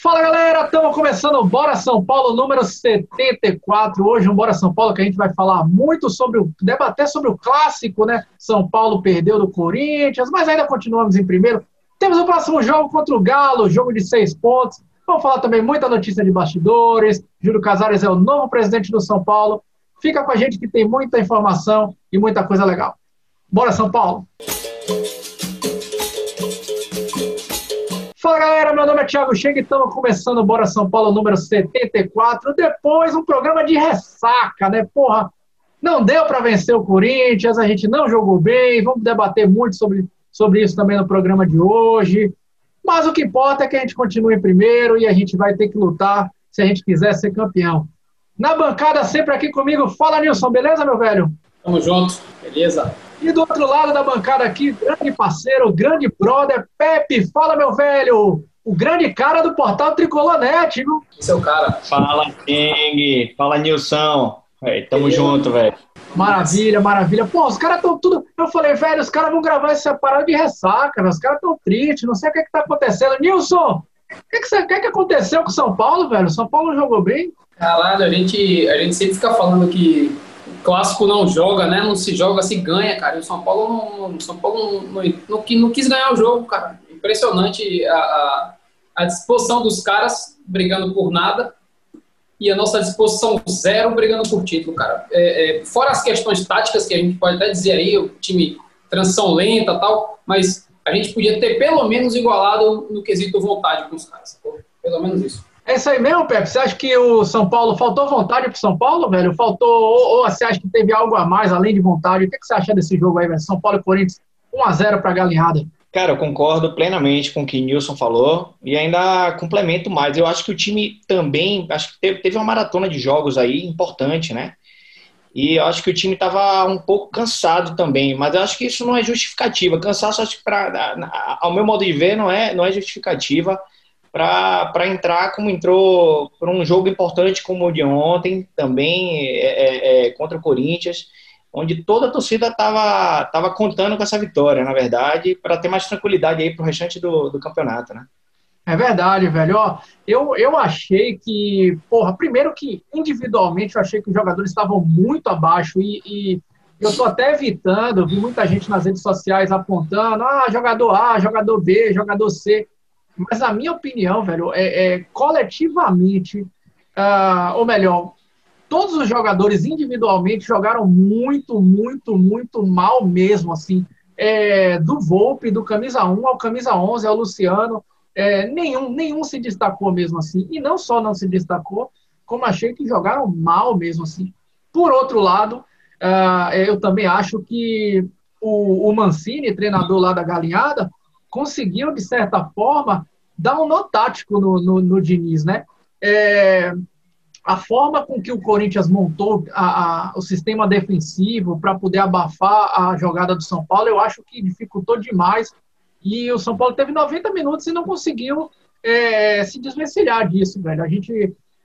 Fala galera, estamos começando o Bora São Paulo número 74. Hoje um Bora São Paulo que a gente vai falar muito sobre o debater sobre o clássico, né? São Paulo perdeu do Corinthians, mas ainda continuamos em primeiro. Temos o próximo jogo contra o Galo, jogo de seis pontos. Vamos falar também muita notícia de bastidores. Júlio Casares é o novo presidente do São Paulo. Fica com a gente que tem muita informação e muita coisa legal. Bora São Paulo! Fala galera, meu nome é Thiago Chega e estamos começando o Bora São Paulo número 74. Depois um programa de ressaca, né? Porra, não deu para vencer o Corinthians, a gente não jogou bem. Vamos debater muito sobre, sobre isso também no programa de hoje. Mas o que importa é que a gente continue em primeiro e a gente vai ter que lutar se a gente quiser ser campeão. Na bancada, sempre aqui comigo, fala Nilson, beleza, meu velho? Tamo junto, beleza? E do outro lado da bancada aqui, grande parceiro, grande brother, Pepe. Fala, meu velho. O grande cara do portal Tricolonete, viu? Esse é o cara. Fala, King. Fala, Nilson. Véi, tamo junto, velho. Maravilha, maravilha. Pô, os caras estão tudo. Eu falei, velho, os caras vão gravar essa parada de ressaca, né? Os caras estão tristes, não sei o que, é que tá acontecendo. Nilson, o que, que, que, que aconteceu com o São Paulo, velho? São Paulo jogou bem? Caralho, a gente, a gente sempre fica falando que clássico não joga, né? Não se joga, se ganha, cara. E o São Paulo não, São Paulo não, não, não, quis ganhar o jogo, cara. Impressionante a, a, a, disposição dos caras brigando por nada e a nossa disposição zero brigando por título, cara. É, é, fora as questões táticas que a gente pode até dizer aí, o time transição lenta tal, mas a gente podia ter pelo menos igualado no quesito vontade com os caras. Pelo menos isso. É isso aí mesmo, Pepe? Você acha que o São Paulo faltou vontade pro São Paulo, velho? Faltou, ou, ou, você acha que teve algo a mais além de vontade? O que, que você acha desse jogo aí, velho? São Paulo e Corinthians 1x0 pra galinhada. Cara, eu concordo plenamente com o que Nilson falou e ainda complemento mais. Eu acho que o time também, acho que teve, teve uma maratona de jogos aí importante, né? E eu acho que o time estava um pouco cansado também, mas eu acho que isso não é justificativa. Cansaço, acho que pra, ao meu modo de ver, não é, não é justificativa para entrar como entrou para um jogo importante como o de ontem, também é, é, é, contra o Corinthians, onde toda a torcida estava tava contando com essa vitória, na verdade, para ter mais tranquilidade aí para o restante do, do campeonato, né? É verdade, velho. Ó, eu, eu achei que, porra, primeiro que individualmente eu achei que os jogadores estavam muito abaixo e, e eu estou até evitando, vi muita gente nas redes sociais apontando, ah, jogador A, jogador B, jogador C. Mas a minha opinião, velho, é, é coletivamente, uh, ou melhor, todos os jogadores individualmente jogaram muito, muito, muito mal mesmo, assim. É, do Volpe, do camisa 1 ao camisa 11, ao Luciano, é, nenhum, nenhum se destacou mesmo assim. E não só não se destacou, como achei que jogaram mal mesmo assim. Por outro lado, uh, eu também acho que o, o Mancini, treinador lá da Galinhada, conseguiu, de certa forma, dar um nó tático no, no, no Diniz, né? É, a forma com que o Corinthians montou a, a, o sistema defensivo para poder abafar a jogada do São Paulo, eu acho que dificultou demais. E o São Paulo teve 90 minutos e não conseguiu é, se desvencilhar disso, velho. A gente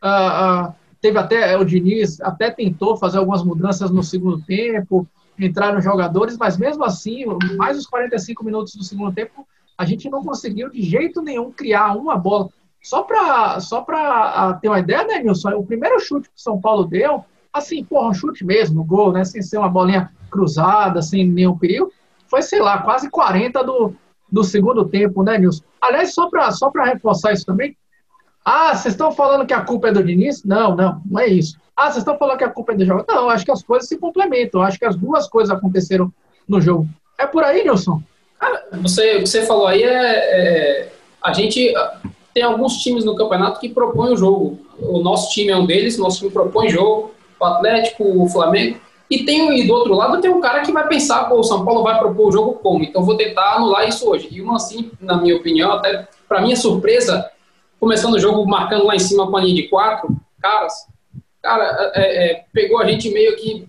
uh, uh, teve até, o Diniz até tentou fazer algumas mudanças no segundo tempo, entrar nos jogadores, mas mesmo assim, mais os 45 minutos do segundo tempo, a gente não conseguiu de jeito nenhum criar uma bola. Só para só pra ter uma ideia, né, Nilson? O primeiro chute que o São Paulo deu, assim, porra, um chute mesmo, gol, né? Sem ser uma bolinha cruzada, sem nenhum perigo, foi, sei lá, quase 40 do, do segundo tempo, né, Nilson? Aliás, só para só reforçar isso também, ah, vocês estão falando que a culpa é do Diniz? Não, não, não é isso. Ah, vocês estão falando que a culpa é do jogo? Não, acho que as coisas se complementam. Acho que as duas coisas aconteceram no jogo. É por aí, Nilson? você, o que você falou aí é, é, A gente tem alguns times no campeonato que propõem o jogo. O nosso time é um deles, nosso time propõe jogo. O Atlético, o Flamengo. E, tem, e do outro lado tem um cara que vai pensar, pô, o São Paulo vai propor o jogo como? Então vou tentar anular isso hoje. E o Mancini, na minha opinião, até para minha surpresa, começando o jogo marcando lá em cima com a linha de quatro caras, cara, é, é, pegou a gente meio que.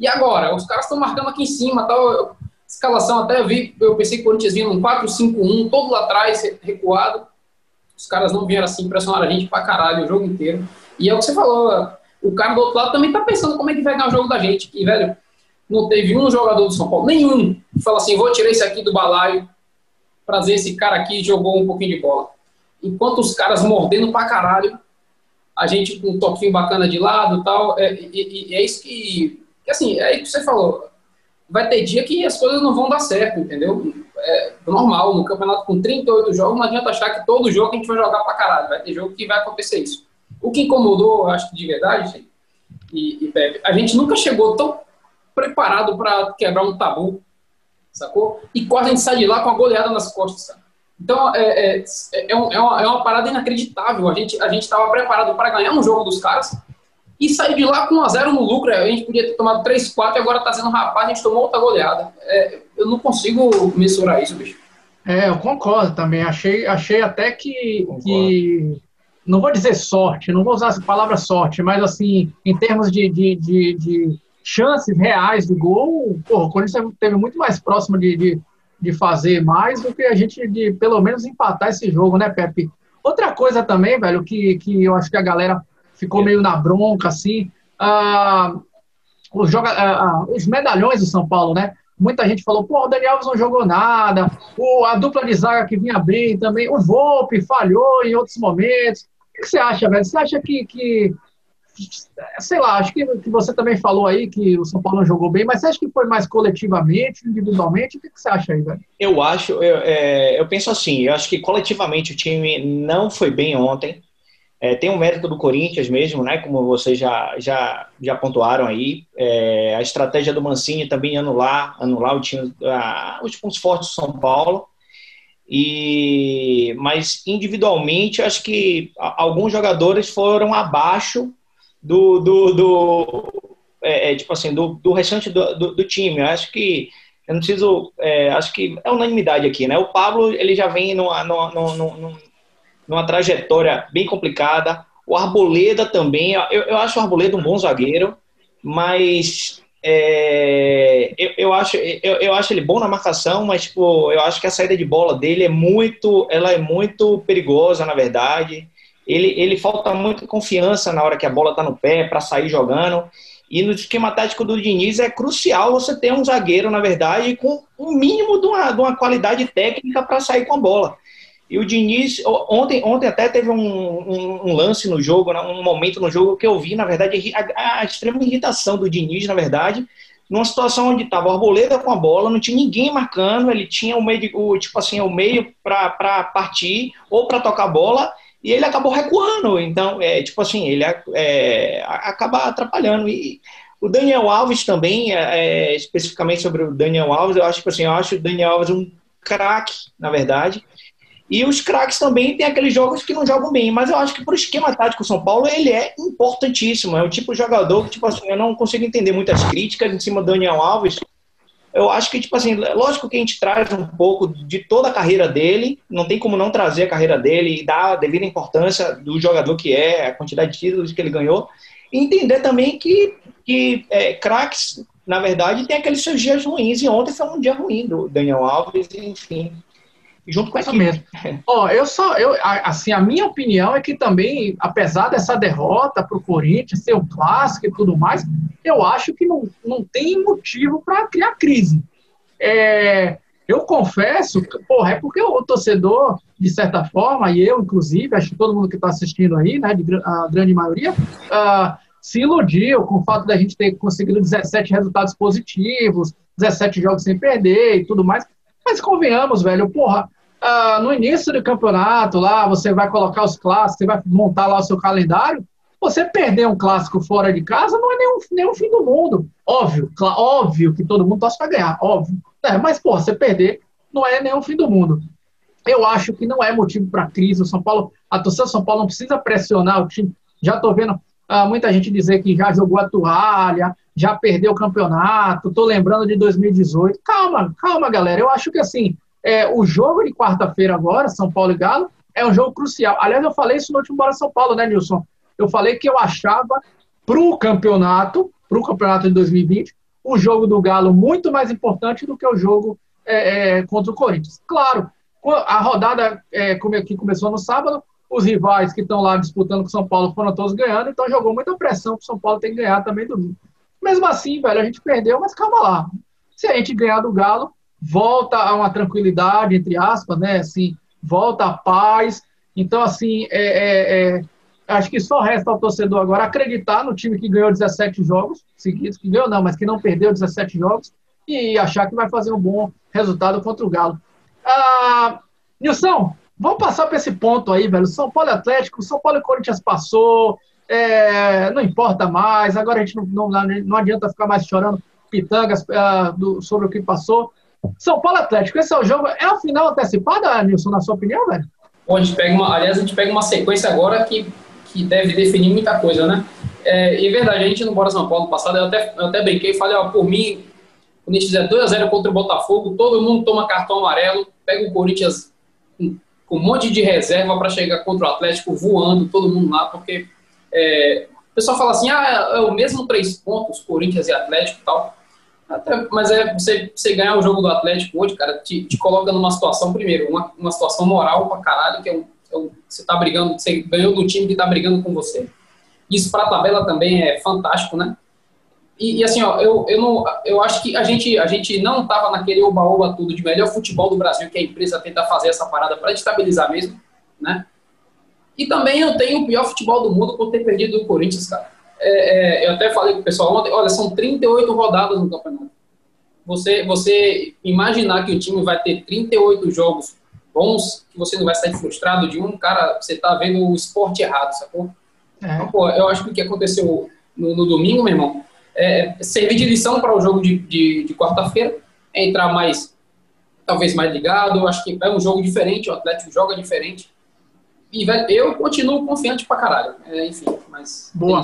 E agora? Os caras estão marcando aqui em cima tal escalação até eu vi, eu pensei que o Corinthians vinha num 4-5-1, todo lá atrás, recuado. Os caras não vieram assim, pressionaram a gente pra caralho o jogo inteiro. E é o que você falou, o cara do outro lado também tá pensando como é que vai ganhar o jogo da gente. E, velho, não teve um jogador do São Paulo, nenhum, que fala assim, vou tirar esse aqui do balaio, trazer esse cara aqui jogou um pouquinho de bola. Enquanto os caras mordendo pra caralho, a gente com um toquinho bacana de lado tal, é, e, e, é isso que, que, assim, é isso que você falou, vai ter dia que as coisas não vão dar certo, entendeu? É normal, no campeonato com 38 jogos, não adianta achar que todo jogo a gente vai jogar pra caralho, vai ter jogo que vai acontecer isso. O que incomodou, acho que de verdade, e, e Pepe, a gente nunca chegou tão preparado para quebrar um tabu, sacou? E quase a gente sai de lá com a goleada nas costas, sabe? Então, é, é, é, é, uma, é uma parada inacreditável. A gente a estava preparado para ganhar um jogo dos caras e sair de lá com 1 a 0 no lucro. A gente podia ter tomado 3, 4 e agora está sendo rapaz, a gente tomou outra goleada. É, eu não consigo mensurar isso, bicho. É, eu concordo também. Achei, achei até que, que. Não vou dizer sorte, não vou usar essa palavra sorte, mas assim, em termos de, de, de, de chances reais de gol, porra, o Corinthians teve muito mais próximo de, de de fazer mais do que a gente de pelo menos empatar esse jogo, né, Pepe? Outra coisa também, velho, que, que eu acho que a galera ficou meio na bronca, assim, ah, os, joga, ah, os medalhões do São Paulo, né? Muita gente falou, pô, o Daniel Alves não jogou nada, o, a dupla de zaga que vinha bem também, o Volpe falhou em outros momentos. O que você acha, velho? Você acha que, que sei lá, acho que, que você também falou aí que o São Paulo não jogou bem, mas você acha que foi mais coletivamente, individualmente? O que, que você acha aí, velho? Eu acho, eu, é, eu penso assim, eu acho que coletivamente o time não foi bem ontem. É, tem um mérito do Corinthians mesmo, né? Como vocês já, já, já pontuaram aí. É, a estratégia do Mancini também anular, anular o time, a, os pontos fortes do São Paulo. E, mas individualmente, acho que alguns jogadores foram abaixo do, do, do é, é, tipo assim, do, do restante do, do, do, time. Eu acho que eu não preciso, é, acho que é unanimidade aqui, né? O Pablo ele já vem numa, numa, numa, numa trajetória bem complicada. O Arboleda também, eu, eu acho o Arboleda um bom zagueiro, mas é, eu, eu, acho, eu, eu, acho ele bom na marcação, mas tipo, eu acho que a saída de bola dele é muito, ela é muito perigosa, na verdade ele, ele falta muita confiança na hora que a bola está no pé para sair jogando. E no esquema tático do Diniz é crucial você ter um zagueiro, na verdade, com um mínimo de uma, de uma qualidade técnica para sair com a bola. E o Diniz, ontem, ontem até teve um, um, um, lance no jogo, né, um momento no jogo que eu vi, na verdade, a, a extrema irritação do Diniz, na verdade, numa situação onde estava o Arboleda com a bola, não tinha ninguém marcando, ele tinha o meio, o, tipo assim, o meio para partir ou para tocar a bola, e ele acabou recuando. Então, é, tipo assim, ele é, acaba atrapalhando. E o Daniel Alves também, é, é, especificamente sobre o Daniel Alves, eu acho que assim, eu acho o Daniel Alves um craque, na verdade. E os craques também tem aqueles jogos que não jogam bem, mas eu acho que por esquema tático São Paulo ele é importantíssimo. É o tipo de jogador que, tipo assim, eu não consigo entender muitas críticas em cima do Daniel Alves, eu acho que, tipo assim, lógico que a gente traz um pouco de toda a carreira dele, não tem como não trazer a carreira dele e dar a devida importância do jogador que é, a quantidade de títulos que ele ganhou, e entender também que, que é, craques, na verdade, tem aqueles seus dias ruins, e ontem foi um dia ruim do Daniel Alves, enfim junto com essa mesmo. Ó, eu só, eu, assim, a minha opinião é que também, apesar dessa derrota para o Corinthians, ser o clássico e tudo mais, eu acho que não, não tem motivo para criar crise. É, eu confesso, porra, é porque o torcedor, de certa forma, e eu, inclusive, acho que todo mundo que está assistindo aí, né, de, a grande maioria, uh, se iludiu com o fato da gente ter conseguido 17 resultados positivos, 17 jogos sem perder e tudo mais. Mas convenhamos, velho, porra, ah, no início do campeonato, lá você vai colocar os clássicos, você vai montar lá o seu calendário. Você perder um clássico fora de casa não é nenhum, nenhum fim do mundo. Óbvio, óbvio que todo mundo torce para ganhar, óbvio. É, mas, pô, você perder não é nenhum fim do mundo. Eu acho que não é motivo para crise. O São Paulo, a torcida do São Paulo não precisa pressionar o time. Já estou vendo ah, muita gente dizer que já jogou a toalha, já perdeu o campeonato. Estou lembrando de 2018. Calma, calma, galera. Eu acho que assim, é, o jogo de quarta-feira agora, São Paulo e Galo, é um jogo crucial. Aliás, eu falei isso no último Bora São Paulo, né, Nilson? Eu falei que eu achava para o campeonato, para o campeonato de 2020, o jogo do Galo muito mais importante do que o jogo é, é, contra o Corinthians. Claro, a rodada é, que começou no sábado, os rivais que estão lá disputando com o São Paulo foram todos ganhando, então jogou muita pressão para o São Paulo ter que ganhar também domingo. Mesmo assim, velho, a gente perdeu, mas calma lá. Se a gente ganhar do Galo, volta a uma tranquilidade, entre aspas, né? Assim, volta a paz Então, assim, é, é, é, acho que só resta ao torcedor agora acreditar no time que ganhou 17 jogos seguidos, que ganhou não, mas que não perdeu 17 jogos, e achar que vai fazer um bom resultado contra o Galo. Ah, Nilson, vamos passar para esse ponto aí, velho. São Paulo Atlético, São Paulo e Corinthians passou, é, não importa mais, agora a gente não, não, não adianta ficar mais chorando pitangas uh, do, sobre o que passou. São Paulo Atlético, esse é o jogo. É a final antecipada, Nilson, na sua opinião, velho? Bom, a gente pega uma, aliás, a gente pega uma sequência agora que, que deve definir muita coisa, né? É, e é verdade, a gente no Bora São Paulo passado, eu até, eu até brinquei falei, ó, por mim, quando a gente fizer 2x0 contra o Botafogo, todo mundo toma cartão amarelo, pega o Corinthians com, com um monte de reserva para chegar contra o Atlético voando, todo mundo lá, porque é, o pessoal fala assim, ah, é o mesmo três pontos, Corinthians e Atlético e tal. Até, mas é você, você ganhar o jogo do Atlético hoje, cara, te, te coloca numa situação, primeiro, uma, uma situação moral pra caralho, que é um, é um, você tá brigando, você ganhou do time que tá brigando com você. Isso pra tabela também é fantástico, né? E, e, assim, ó, eu, eu, não, eu acho que a gente, a gente não tava naquele oba-oba tudo de melhor futebol do Brasil que a empresa tenta fazer essa parada para estabilizar mesmo, né? E também eu tenho o pior futebol do mundo por ter perdido do Corinthians, cara é, é, eu até falei com o pessoal ontem, olha, são 38 rodadas no campeonato. Você, você imaginar que o time vai ter 38 jogos bons, que você não vai sair frustrado de um, cara, você tá vendo o esporte errado, sacou? É. Então, pô, eu acho que o que aconteceu no, no domingo, meu irmão, é servir de lição para o jogo de, de, de quarta-feira, é entrar mais, talvez mais ligado, eu acho que é um jogo diferente, o Atlético joga diferente, e eu continuo confiante pra caralho, é, enfim, mas... Boa. É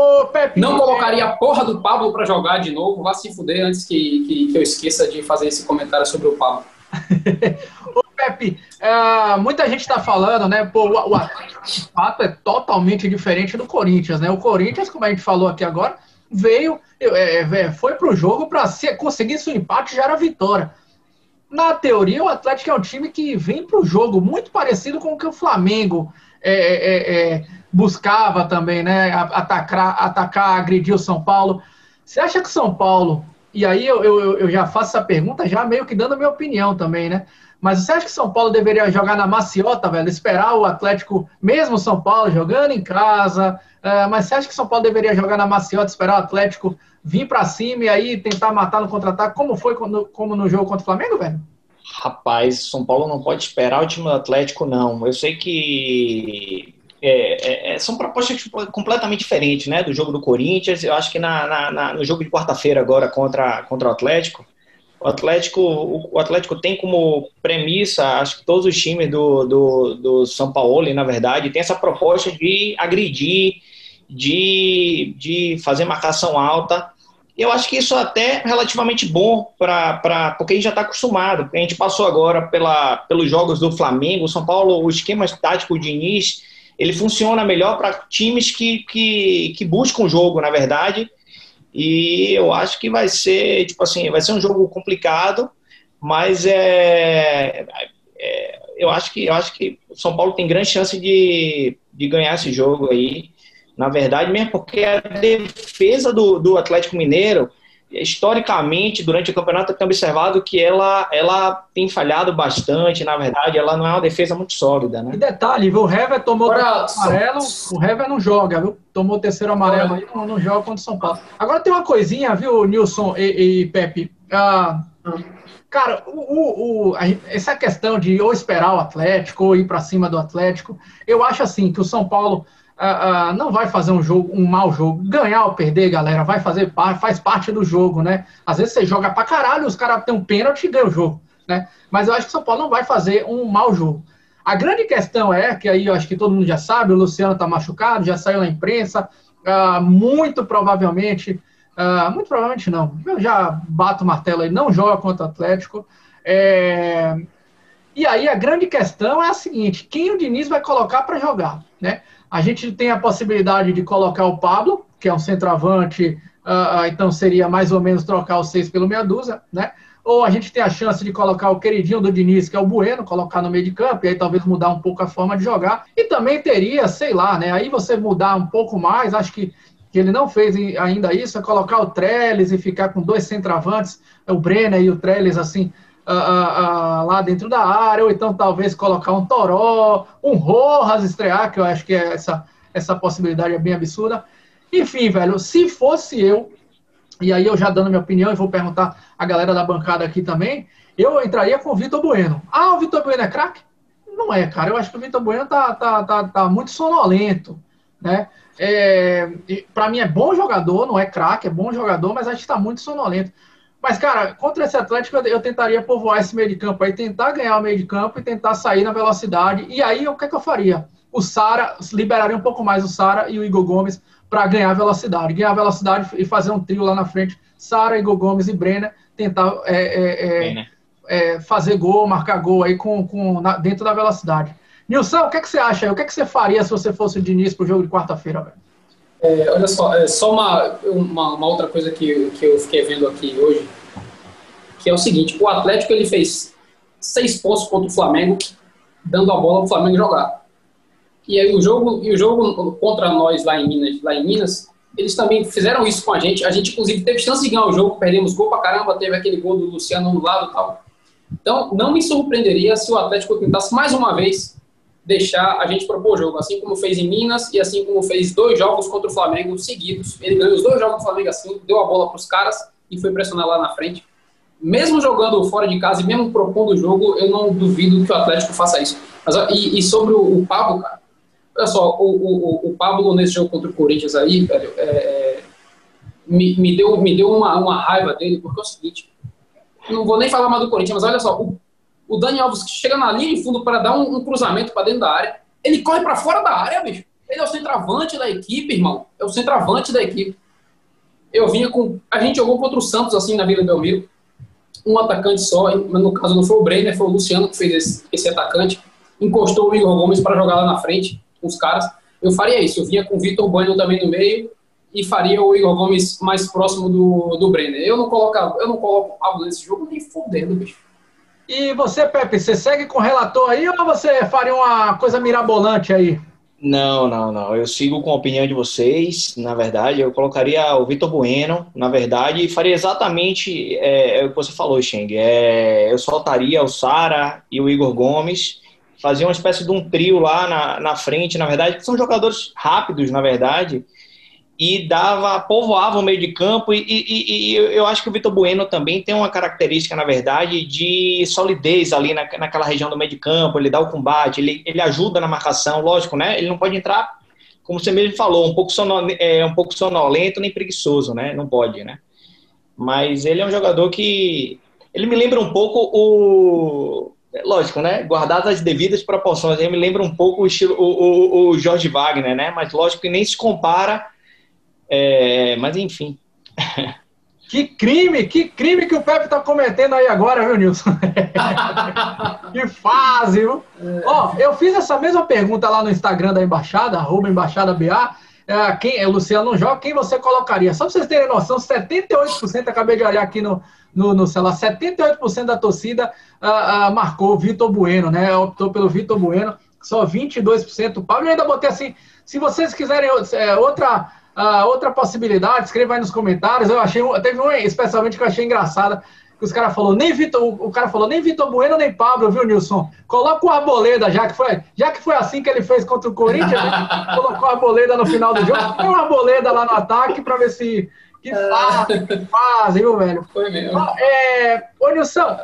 Ô, Pepe, não colocaria a porra do Pablo para jogar de novo. Vá se fuder antes que, que, que, eu esqueça de fazer esse comentário sobre o Pablo. Ô, Pepe, uh, muita gente está falando, né? Pô, o, o Atlético, de fato, é totalmente diferente do Corinthians, né? O Corinthians, como a gente falou aqui agora, veio, é, é, foi pro jogo para conseguir seu empate já era vitória. Na teoria, o Atlético é um time que vem pro jogo muito parecido com o que o Flamengo é, é, é buscava também, né? Atacar, atacar, agredir o São Paulo. Você acha que São Paulo, e aí eu, eu, eu já faço essa pergunta, já meio que dando a minha opinião também, né? Mas você acha que São Paulo deveria jogar na maciota, velho? Esperar o Atlético, mesmo São Paulo, jogando em casa. Uh, mas você acha que São Paulo deveria jogar na maciota, esperar o Atlético vir para cima e aí tentar matar no contra-ataque, como foi quando, como no jogo contra o Flamengo, velho? Rapaz, São Paulo não pode esperar o time do Atlético, não. Eu sei que é, é, é, são propostas completamente diferentes, né? Do jogo do Corinthians. Eu acho que na, na, na no jogo de quarta-feira agora contra, contra o Atlético, o Atlético, o, o, Atlético tem como premissa, acho que todos os times do, do, do São Paulo, na verdade, tem essa proposta de agredir, de, de fazer marcação alta. Eu acho que isso é até relativamente bom para porque a gente já está acostumado. A gente passou agora pela, pelos jogos do Flamengo, São Paulo, o esquema tático de início ele funciona melhor para times que, que, que buscam o jogo, na verdade. E eu acho que vai ser, tipo assim, vai ser um jogo complicado, mas é, é eu acho que eu acho que o São Paulo tem grande chance de, de ganhar esse jogo aí. Na verdade, mesmo porque a defesa do, do Atlético Mineiro historicamente, durante o campeonato, eu tenho observado que ela, ela tem falhado bastante, na verdade, ela não é uma defesa muito sólida, né? E detalhe, viu? o Hever tomou Agora, o amarelo, o Hever não joga, viu? Tomou o terceiro amarelo aí, não, não joga contra o São Paulo. Agora tem uma coisinha, viu, Nilson e, e Pepe? Ah, cara, o, o, o, essa questão de ou esperar o Atlético ou ir para cima do Atlético, eu acho assim que o São Paulo uh, não vai fazer um jogo, um mau jogo. Ganhar ou perder, galera, vai fazer faz parte do jogo, né? Às vezes você joga pra caralho, os caras têm um pênalti e ganham o jogo, né? Mas eu acho que o São Paulo não vai fazer um mau jogo. A grande questão é, que aí eu acho que todo mundo já sabe, o Luciano tá machucado, já saiu na imprensa, uh, muito provavelmente, muito provavelmente não, eu já bato o martelo aí, não joga contra o Atlético. É... E aí a grande questão é a seguinte: quem o Diniz vai colocar para jogar, né? A gente tem a possibilidade de colocar o Pablo, que é um centroavante, uh, então seria mais ou menos trocar o seis pelo meia dúzia, né? Ou a gente tem a chance de colocar o queridinho do Diniz, que é o Bueno, colocar no meio de campo, e aí talvez mudar um pouco a forma de jogar. E também teria, sei lá, né? Aí você mudar um pouco mais, acho que, que ele não fez ainda isso, é colocar o Trellis e ficar com dois centroavantes, o Brenner e o Trellis, assim, lá dentro da área, ou então talvez colocar um Toró, um Rojas estrear, que eu acho que é essa, essa possibilidade é bem absurda. Enfim, velho, se fosse eu, e aí eu já dando minha opinião e vou perguntar a galera da bancada aqui também, eu entraria com o Vitor Bueno. Ah, o Vitor Bueno é craque? Não é, cara. Eu acho que o Vitor Bueno tá, tá, tá, tá muito sonolento, né? É, para mim é bom jogador, não é craque, é bom jogador, mas acho que está muito sonolento. Mas, cara, contra esse Atlético, eu tentaria povoar esse meio de campo aí, tentar ganhar o meio de campo e tentar sair na velocidade. E aí, o que, é que eu faria? O Sara, liberaria um pouco mais o Sara e o Igor Gomes para ganhar velocidade. Ganhar velocidade e fazer um trio lá na frente. Sara, Igor Gomes e Brenner, tentar é, é, é, é, fazer gol, marcar gol aí com, com, na, dentro da velocidade. Nilson, o que, é que você acha aí? O que, é que você faria se você fosse o Diniz para o jogo de quarta-feira, velho? É, olha só, é só uma, uma, uma, outra coisa que, que eu fiquei vendo aqui hoje, que é o seguinte, o Atlético ele fez seis pontos contra o Flamengo, dando a bola para o Flamengo jogar. E aí o jogo, e o jogo contra nós lá em Minas, lá em Minas, eles também fizeram isso com a gente. A gente, inclusive, teve chance de ganhar o jogo, perdemos gol pra caramba, teve aquele gol do Luciano no lado e tal. Então, não me surpreenderia se o Atlético tentasse mais uma vez deixar a gente propor o jogo, assim como fez em Minas e assim como fez dois jogos contra o Flamengo seguidos. Ele ganhou os dois jogos do Flamengo assim, deu a bola para os caras e foi pressionar lá na frente. Mesmo jogando fora de casa e mesmo propondo o jogo, eu não duvido que o Atlético faça isso. Mas, e, e sobre o, o, Pablo, cara, olha só, o, o, o Pablo nesse jogo contra o Corinthians aí, velho, é, me, me, deu, me deu uma, uma raiva dele, porque é o seguinte, não vou nem falar mais do Corinthians, mas olha só, o o Dani Alves chega na linha de fundo para dar um, um cruzamento para dentro da área. Ele corre para fora da área, bicho. Ele é o centroavante da equipe, irmão. É o centroavante da equipe. Eu vinha com. A gente jogou contra o Santos, assim, na Vila Belmiro. Um atacante só, mas no caso não foi o Brenner, foi o Luciano que fez esse, esse atacante. Encostou o Igor Gomes para jogar lá na frente com os caras. Eu faria isso. Eu vinha com o Vitor Bueno também no meio e faria o Igor Gomes mais próximo do, do Brenner. Eu não coloco, eu não coloco o nesse jogo nem fudendo, bicho. E você, Pepe, você segue com o relator aí ou você faria uma coisa mirabolante aí? Não, não, não. Eu sigo com a opinião de vocês. Na verdade, eu colocaria o Vitor Bueno, na verdade, e faria exatamente é, é, o que você falou, Xeng. É, eu soltaria o Sara e o Igor Gomes, fazia uma espécie de um trio lá na, na frente, na verdade, que são jogadores rápidos, na verdade, e dava, povoava o meio de campo, e, e, e eu acho que o Vitor Bueno também tem uma característica, na verdade, de solidez ali na, naquela região do meio de campo, ele dá o combate, ele, ele ajuda na marcação, lógico, né? Ele não pode entrar, como você mesmo falou, um pouco, sonol, é, um pouco sonolento nem preguiçoso, né? Não pode, né? Mas ele é um jogador que. Ele me lembra um pouco o. Lógico, né? Guardadas as devidas proporções, ele me lembra um pouco o, estilo, o, o, o Jorge Wagner, né? Mas lógico que nem se compara é, mas enfim. Que crime, que crime que o Pepe tá cometendo aí agora, viu, Nilson? que fase, viu? É. Ó, eu fiz essa mesma pergunta lá no Instagram da Embaixada, arroba Embaixada BA. É, quem, é, Luciano joga, quem você colocaria? Só pra vocês terem noção, 78%, acabei de olhar aqui no, no, no celular, 78% da torcida uh, uh, marcou o Vitor Bueno, né? Optou pelo Vitor Bueno, só 22% o Pablo. Eu ainda botei assim, se vocês quiserem é, outra Uh, outra possibilidade, escreva aí nos comentários. Eu achei, teve um especialmente que eu achei engraçada, que os caras falou nem Vitor, o cara falou nem Vitor Bueno nem Pablo, viu, Nilson? Coloca o Arboleda, já que foi, já que foi assim que ele fez contra o Corinthians, né? colocou a Arboleda no final do jogo, tem uma Arboleda lá no ataque para ver se que faz, que faz, viu, velho? Foi mesmo. É, ô, Nilson,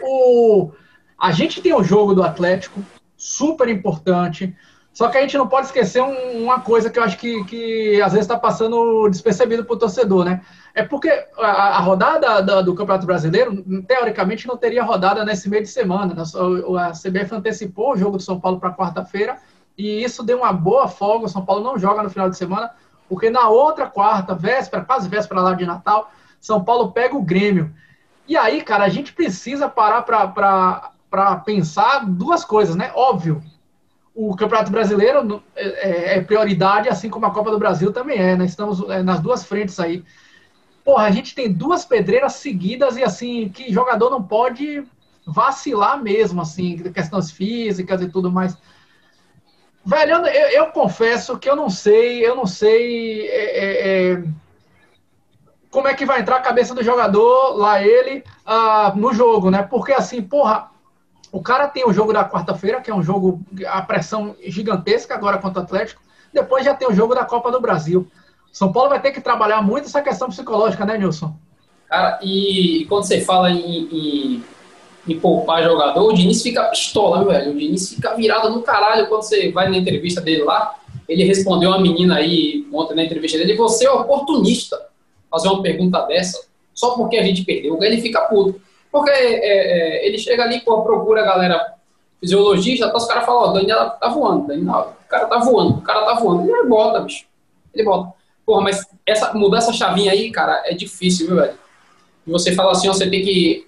o, a gente tem o jogo do Atlético, super importante. Só que a gente não pode esquecer um, uma coisa que eu acho que, que às vezes está passando despercebido para o torcedor, né? É porque a, a rodada da, do Campeonato Brasileiro, teoricamente, não teria rodada nesse meio de semana. Né? A CBF antecipou o jogo do São Paulo para quarta-feira e isso deu uma boa folga. O São Paulo não joga no final de semana, porque na outra quarta, véspera, quase véspera lá de Natal, São Paulo pega o Grêmio. E aí, cara, a gente precisa parar para pensar duas coisas, né? Óbvio, o Campeonato Brasileiro é, é, é, prioridade, assim como a Copa do Brasil também é, né? Estamos é, nas duas frentes aí. Porra, a gente tem duas pedreiras seguidas e assim, que jogador não pode vacilar mesmo, assim, questões físicas e tudo mais. Velho, eu, eu confesso que eu não sei, eu não sei. É, é, como é que vai entrar a cabeça do jogador, lá ele, uh, no jogo, né? Porque assim, porra, o cara tem o jogo da quarta-feira, que é um jogo, a pressão gigantesca agora contra o Atlético. Depois já tem o jogo da Copa do Brasil. São Paulo vai ter que trabalhar muito essa questão psicológica, né, Nilson? Cara, e, quando você fala em, em, em, poupar jogador, o Diniz fica pistola, velho. O Diniz fica virado no caralho quando você vai na entrevista dele lá. Ele respondeu uma menina aí ontem na entrevista dele: Você é oportunista fazer uma pergunta dessa só porque a gente perdeu. Ele fica puto. Porque é, é, ele chega ali, pô, procura a galera fisiologista, os caras falam, ó, oh, Daniel tá voando, Daniel, o cara tá voando, o cara tá voando. Ele bota, bicho. Ele bota. Porra, mas essa, mudar essa chavinha aí, cara, é difícil, viu, velho? Você fala assim, ó, você tem que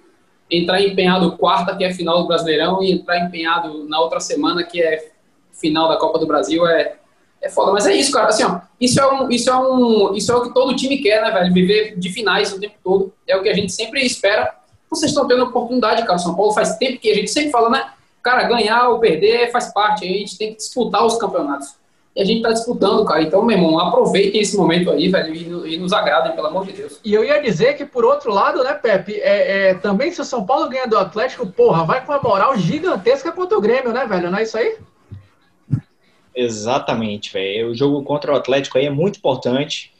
entrar empenhado quarta, que é final do Brasileirão, e entrar empenhado na outra semana, que é final da Copa do Brasil, é, é foda. Mas é isso, cara, assim, ó, isso é, um, isso, é um, isso é o que todo time quer, né, velho? Viver de finais o tempo todo. É o que a gente sempre espera vocês estão tendo oportunidade, cara. São Paulo faz tempo que a gente sempre fala, né? Cara, ganhar ou perder faz parte. A gente tem que disputar os campeonatos. E a gente tá disputando, cara. Então, meu irmão, aproveitem esse momento aí, velho, e, e nos agradem, pelo amor de Deus. E eu ia dizer que, por outro lado, né, Pepe, é, é, também se o São Paulo ganha do Atlético, porra, vai com uma moral gigantesca contra o Grêmio, né, velho? Não é isso aí? Exatamente, velho. O jogo contra o Atlético aí é muito importante.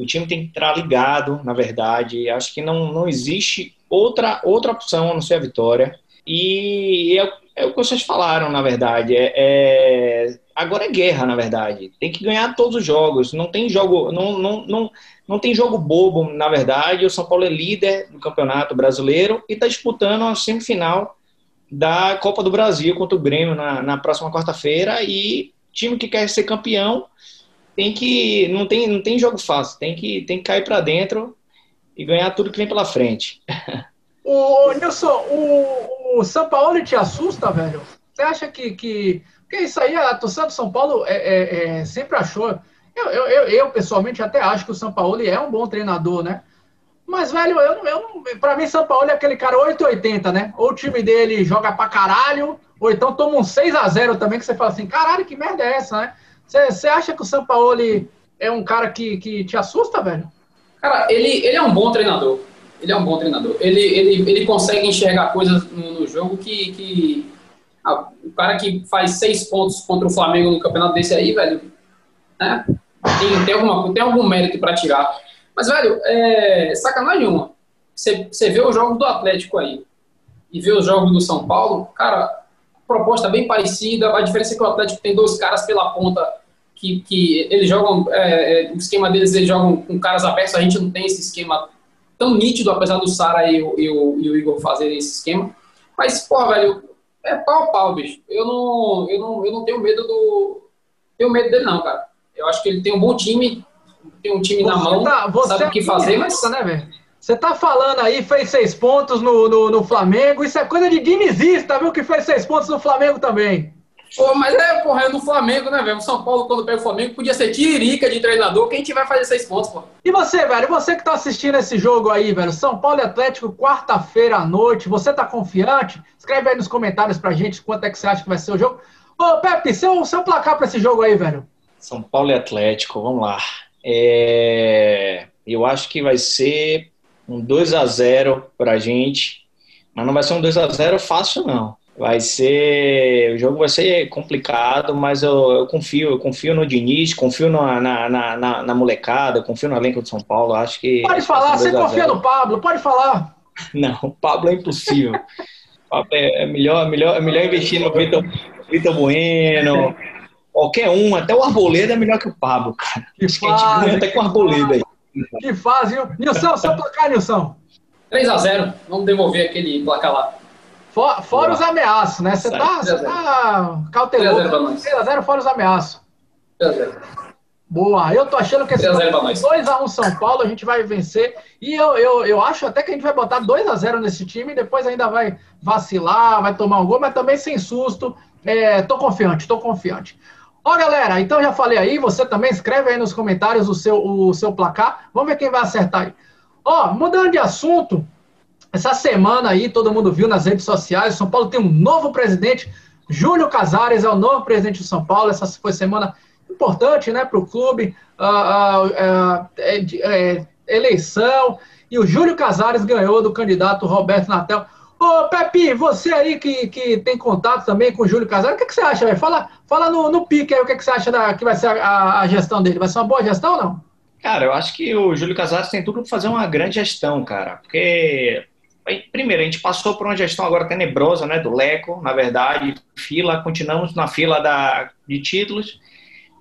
O time tem que estar ligado, na verdade. Acho que não, não existe outra, outra opção a não ser a vitória. E é, é o que vocês falaram, na verdade. É, é, agora é guerra, na verdade. Tem que ganhar todos os jogos. Não tem jogo, não, não, não, não tem jogo bobo, na verdade. O São Paulo é líder do Campeonato Brasileiro e está disputando a semifinal da Copa do Brasil contra o Grêmio na, na próxima quarta-feira. E time que quer ser campeão tem que não tem não tem jogo fácil. Tem que tem que cair para dentro e ganhar tudo que vem pela frente. O Nilson, o, o São Paulo te assusta, velho? Você acha que, que. Porque isso aí, a torcida do São Paulo é, é, é, sempre achou. Eu, eu, eu, eu, pessoalmente, até acho que o São Paulo é um bom treinador, né? Mas, velho, eu, eu, pra mim, São Paulo é aquele cara 880, né? Ou o time dele joga pra caralho, ou então toma um 6 a 0 também, que você fala assim, caralho, que merda é essa, né? Você acha que o São Paulo é um cara que, que te assusta, velho? Cara, ele, ele é um bom treinador. Ele é um bom treinador. Ele, ele, ele consegue enxergar coisas no, no jogo que. que ah, o cara que faz seis pontos contra o Flamengo no campeonato desse aí, velho, né? Tem, tem, alguma, tem algum mérito para tirar. Mas, velho, é, sacanagem uma. Você, você vê os jogos do Atlético aí e vê os jogos do São Paulo, cara, proposta bem parecida. A diferença é que o Atlético tem dois caras pela ponta que, que eles jogam, é, é, o esquema deles, eles jogam com caras abertos, a gente não tem esse esquema tão nítido, apesar do Sara e, o, e o, e o Igor fazerem esse esquema. Mas, pô, velho, é pau a pau, bicho. Eu não, eu não, eu não tenho medo do. Tenho medo dele, não, cara. Eu acho que ele tem um bom time, tem um time você na mão, tá, sabe o que fazer, mas. Né, velho? Você tá falando aí, fez seis pontos no, no, no Flamengo, isso é coisa de dinizista, viu? Que fez seis pontos no Flamengo também. Pô, mas é, porra, é no Flamengo, né, velho? O São Paulo, quando pega o Flamengo, podia ser tiririca de treinador, quem te vai fazer seis pontos, pô. E você, velho? Você que tá assistindo esse jogo aí, velho? São Paulo e Atlético, quarta-feira à noite. Você tá confiante? Escreve aí nos comentários pra gente quanto é que você acha que vai ser o jogo. Ô, Pepe, seu, seu placar pra esse jogo aí, velho? São Paulo e Atlético, vamos lá. É... Eu acho que vai ser um 2 a 0 pra gente. Mas não vai ser um 2 a 0 fácil, não. Vai ser. O jogo vai ser complicado, mas eu, eu confio, eu confio no Diniz, confio na, na, na, na molecada, confio no elenco de São Paulo. Acho que. Pode falar, você confia no Pablo, pode falar. Não, o Pablo é impossível. Pablo é, é melhor, melhor, é melhor investir no Vitor, Vitor Bueno. Qualquer um, até o Arboleda é melhor que o Pablo, cara. Que Acho faz, que a gente ganha até com o Arboleda aí. Que faz, viu? Nilson, seu placar, Nilson. 3x0. Vamos devolver aquele placar lá. For, fora os ameaços, né? Você tá, tá cauteloso. 3x0 fora os ameaços. 3x0. Boa, eu tô achando que esse 2x1 São Paulo a gente vai vencer. E eu, eu, eu acho até que a gente vai botar 2x0 nesse time, depois ainda vai vacilar, vai tomar um gol, mas também sem susto. É, tô confiante, tô confiante. Ó, galera, então já falei aí, você também escreve aí nos comentários o seu, o seu placar. Vamos ver quem vai acertar aí. Ó, mudando de assunto, essa semana aí, todo mundo viu nas redes sociais, São Paulo tem um novo presidente, Júlio Casares é o novo presidente de São Paulo. Essa foi semana importante né, para o clube. Uh, uh, uh, é, eleição e o Júlio Casares ganhou do candidato Roberto Natel. Ô, Pepe, você aí que, que tem contato também com o Júlio Casares, o que, que você acha? Fala, fala no, no pique aí o que, que você acha da, que vai ser a, a, gestão dele. Vai ser uma boa gestão ou não? Cara, eu acho que o Júlio Casares tem tudo para fazer uma grande gestão, cara. Porque, primeiro, a gente passou por uma gestão agora tenebrosa, né, do Leco, na verdade, fila, continuamos na fila da, de títulos.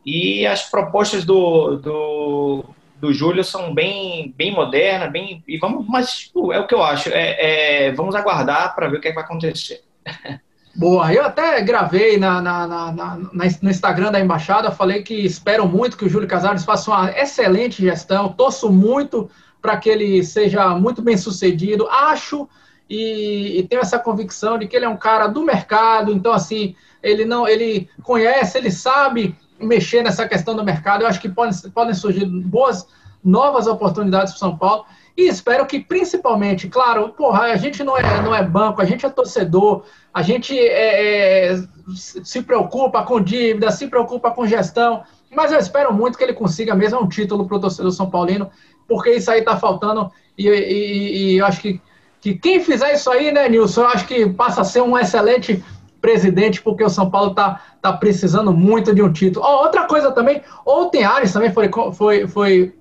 E as propostas do, do, do Júlio são bem, bem modernas, bem. E vamos, mas tipo, é o que eu acho. É, é vamos aguardar para ver o que, é que vai acontecer. Boa, eu até gravei na, na, na, na, no Instagram da Embaixada, falei que espero muito que o Júlio Casares faça uma excelente gestão, torço muito para que ele seja muito bem sucedido, acho e, e, tenho essa convicção de que ele é um cara do mercado, então assim, ele não, ele conhece, ele sabe mexer nessa questão do mercado. Eu acho que podem, podem surgir boas, novas oportunidades para São Paulo. E espero que, principalmente, claro, porra, a gente não é, não é banco, a gente é torcedor, a gente é, é, se preocupa com dívida, se preocupa com gestão, mas eu espero muito que ele consiga mesmo um título para o torcedor São Paulino, porque isso aí está faltando e, e, e, eu acho que, que quem fizer isso aí, né, Nilson, eu acho que passa a ser um excelente presidente, porque o São Paulo está tá precisando muito de um título. Oh, outra coisa também, ontem Ares também foi, foi, foi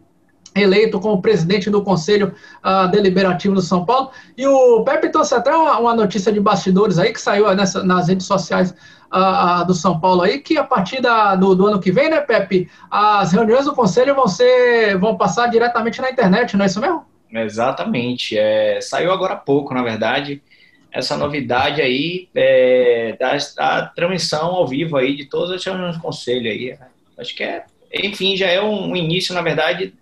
eleito como presidente do Conselho uh, Deliberativo do São Paulo. E o Pepe trouxe até uma, uma notícia de bastidores aí que saiu nessa, nas redes sociais uh, uh, do São Paulo aí, que a partir da, do, do, ano que vem, né, Pepe, as reuniões do Conselho vão ser vão passar diretamente na internet, não é isso mesmo? Exatamente. É, saiu agora há pouco, na verdade essa novidade aí é, da, da, transmissão ao vivo aí de todas as reuniões do conselho aí. Acho que é, enfim, já é um, um, início, na verdade,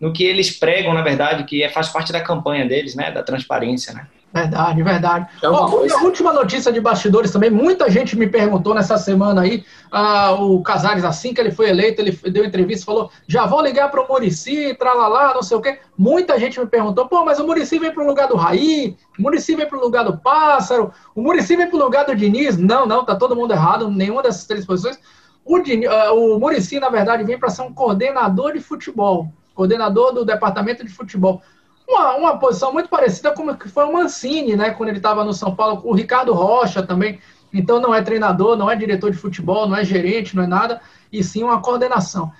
no que eles pregam, na verdade, que é, faz parte da campanha deles, né, da transparência, né? Verdade, verdade. É oh, a última notícia de bastidores também, muita gente me perguntou nessa semana aí, ah, o Casares, assim que ele foi eleito, ele deu entrevista, falou, já vou ligar para o Murici, tralalá, não sei o quê. Muita gente me perguntou, pô, mas o Murici vem para o lugar do Raí, o Murici vem para o lugar do Pássaro, o Murici vem para o lugar do Diniz. Não, não, tá todo mundo errado, nenhuma dessas três posições. O, Diniz, uh, o Murici, na verdade, vem para ser um coordenador de futebol, coordenador do departamento de futebol uma, uma posição muito parecida com que foi o Mancini, né? Quando ele estava no São Paulo, o Ricardo Rocha também. Então não é treinador, não é diretor de futebol, não é gerente, não é nada, e sim uma coordenação.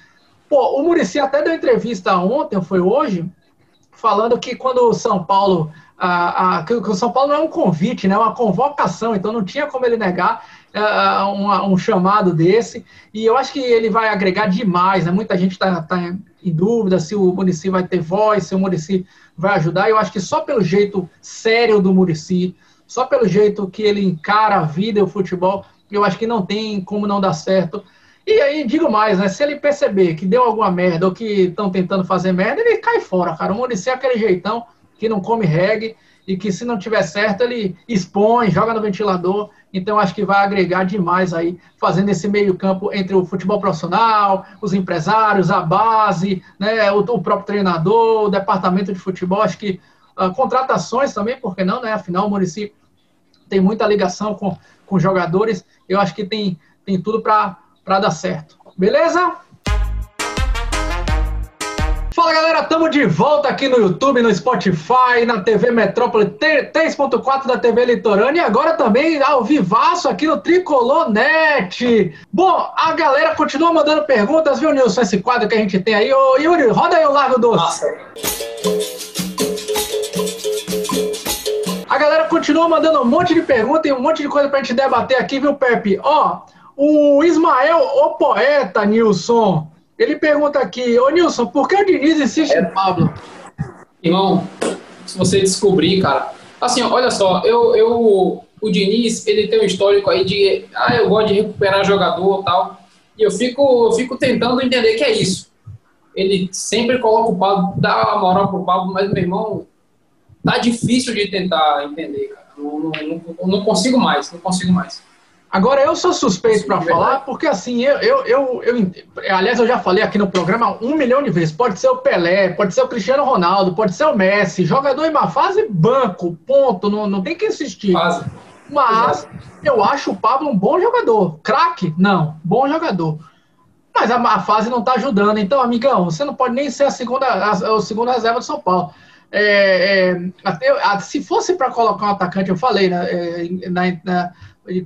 Pô, o Murici até deu entrevista ontem, foi hoje, falando que quando o São Paulo. A, a, que o São Paulo não é um convite, né? É uma convocação, então não tinha como ele negar uh, um, um, chamado desse. E eu acho que ele vai agregar demais, né? Muita gente está tá em dúvida se o Murici vai ter voz, se o Murici vai ajudar. Eu acho que só pelo jeito sério do Murici, só pelo jeito que ele encara a vida e o futebol, eu acho que não tem como não dar certo. E aí, digo mais, né? Se ele perceber que deu alguma merda ou que estão tentando fazer merda, ele cai fora, cara. O Murici é aquele jeitão que não come reggae e que se não tiver certo, ele expõe, joga no ventilador. Então, acho que vai agregar demais aí, fazendo esse meio-campo entre o futebol profissional, os empresários, a base, né, o, o próprio treinador, o departamento de futebol. Acho que uh, contratações também, porque não, né? Afinal, o município tem muita ligação com, com jogadores. Eu acho que tem, tem tudo para dar certo. Beleza? Fala galera, estamos de volta aqui no YouTube, no Spotify, na TV Metrópole 3.4 da TV Litorânea e agora também ao vivaço aqui no Tricolor Net. Bom, a galera continua mandando perguntas, viu, Nilson? Esse quadro que a gente tem aí. Ô, Yuri, roda aí o Largo Doce. A galera continua mandando um monte de perguntas e um monte de coisa pra gente debater aqui, viu, Pepe? Ó, o Ismael, o poeta, Nilson. Ele pergunta aqui, ô Nilson, por que o Diniz insiste é. Pablo? Irmão, se você descobrir, cara. Assim, olha só, eu, eu, o Diniz, ele tem um histórico aí de, ah, eu gosto de recuperar jogador e tal. E eu fico, eu fico tentando entender que é isso. Ele sempre coloca o Pablo, dá a moral pro Pablo, mas, meu irmão, tá difícil de tentar entender, cara. Não, não, não, não consigo mais, não consigo mais. Agora, eu sou suspeito para falar, porque assim, eu, eu, eu, eu, Aliás, eu já falei aqui no programa um milhão de vezes. Pode ser o Pelé, pode ser o Cristiano Ronaldo, pode ser o Messi. Jogador em uma fase, banco, ponto. Não, não tem que insistir. Fase. Mas Exato. eu acho o Pablo um bom jogador. Craque? Não. Bom jogador. mas a, a fase não está ajudando. Então, amigão, você não pode nem ser a segunda, a, a segunda reserva do São Paulo. É, é, até, se fosse para colocar um atacante, eu falei né, é, na, na,